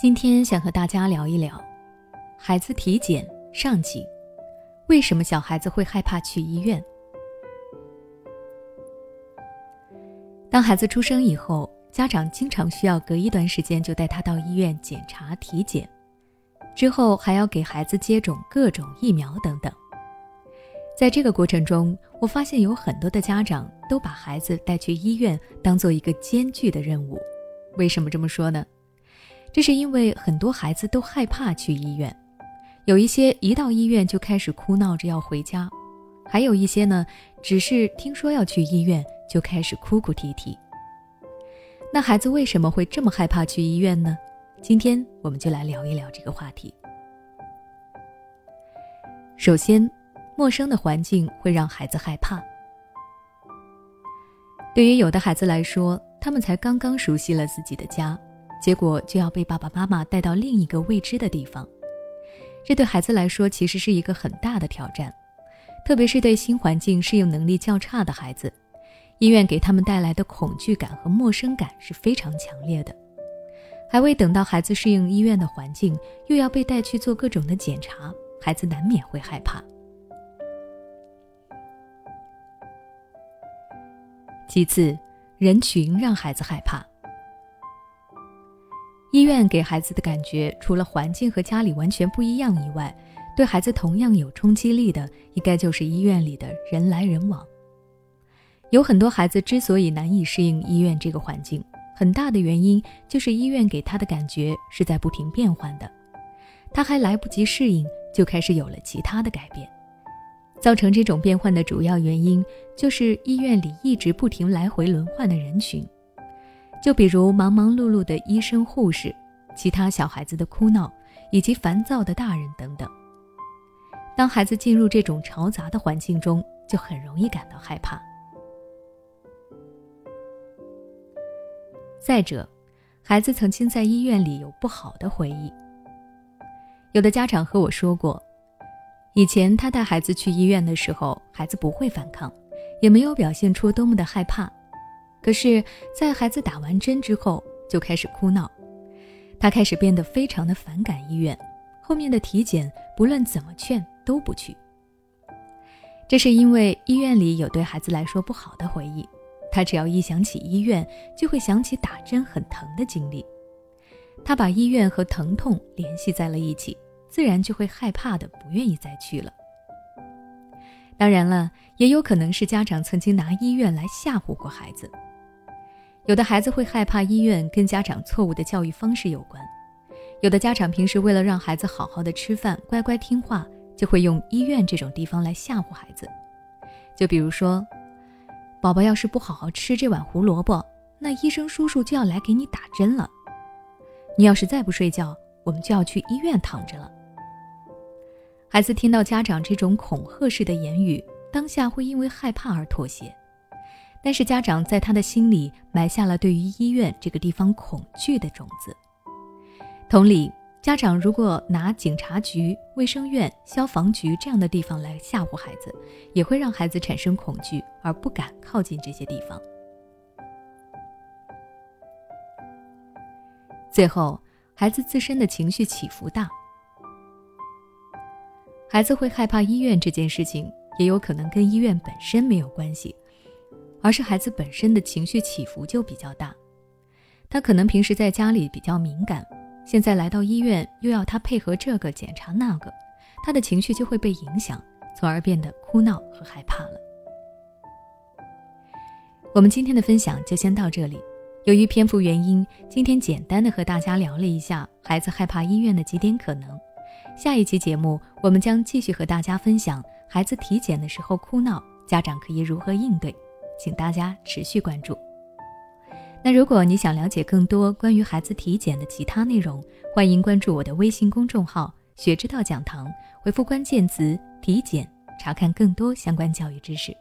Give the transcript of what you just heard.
今天想和大家聊一聊孩子体检上集，为什么小孩子会害怕去医院？当孩子出生以后，家长经常需要隔一段时间就带他到医院检查体检，之后还要给孩子接种各种疫苗等等。在这个过程中，我发现有很多的家长都把孩子带去医院当做一个艰巨的任务。为什么这么说呢？这是因为很多孩子都害怕去医院，有一些一到医院就开始哭闹着要回家，还有一些呢，只是听说要去医院就开始哭哭啼啼。那孩子为什么会这么害怕去医院呢？今天我们就来聊一聊这个话题。首先，陌生的环境会让孩子害怕。对于有的孩子来说，他们才刚刚熟悉了自己的家。结果就要被爸爸妈妈带到另一个未知的地方，这对孩子来说其实是一个很大的挑战，特别是对新环境适应能力较差的孩子，医院给他们带来的恐惧感和陌生感是非常强烈的。还未等到孩子适应医院的环境，又要被带去做各种的检查，孩子难免会害怕。其次，人群让孩子害怕。医院给孩子的感觉，除了环境和家里完全不一样以外，对孩子同样有冲击力的，应该就是医院里的人来人往。有很多孩子之所以难以适应医院这个环境，很大的原因就是医院给他的感觉是在不停变换的，他还来不及适应，就开始有了其他的改变。造成这种变换的主要原因，就是医院里一直不停来回轮换的人群。就比如忙忙碌碌的医生、护士，其他小孩子的哭闹，以及烦躁的大人等等。当孩子进入这种嘈杂的环境中，就很容易感到害怕。再者，孩子曾经在医院里有不好的回忆。有的家长和我说过，以前他带孩子去医院的时候，孩子不会反抗，也没有表现出多么的害怕。可是，在孩子打完针之后，就开始哭闹，他开始变得非常的反感医院，后面的体检不论怎么劝都不去。这是因为医院里有对孩子来说不好的回忆，他只要一想起医院，就会想起打针很疼的经历，他把医院和疼痛联系在了一起，自然就会害怕的不愿意再去了。当然了，也有可能是家长曾经拿医院来吓唬过孩子。有的孩子会害怕医院，跟家长错误的教育方式有关。有的家长平时为了让孩子好好的吃饭、乖乖听话，就会用医院这种地方来吓唬孩子。就比如说，宝宝要是不好好吃这碗胡萝卜，那医生叔叔就要来给你打针了。你要是再不睡觉，我们就要去医院躺着了。孩子听到家长这种恐吓式的言语，当下会因为害怕而妥协。但是家长在他的心里埋下了对于医院这个地方恐惧的种子。同理，家长如果拿警察局、卫生院、消防局这样的地方来吓唬孩子，也会让孩子产生恐惧而不敢靠近这些地方。最后，孩子自身的情绪起伏大，孩子会害怕医院这件事情，也有可能跟医院本身没有关系。而是孩子本身的情绪起伏就比较大，他可能平时在家里比较敏感，现在来到医院又要他配合这个检查那个，他的情绪就会被影响，从而变得哭闹和害怕了。我们今天的分享就先到这里，由于篇幅原因，今天简单的和大家聊了一下孩子害怕医院的几点可能。下一期节目我们将继续和大家分享孩子体检的时候哭闹，家长可以如何应对。请大家持续关注。那如果你想了解更多关于孩子体检的其他内容，欢迎关注我的微信公众号“学之道讲堂”，回复关键词“体检”，查看更多相关教育知识。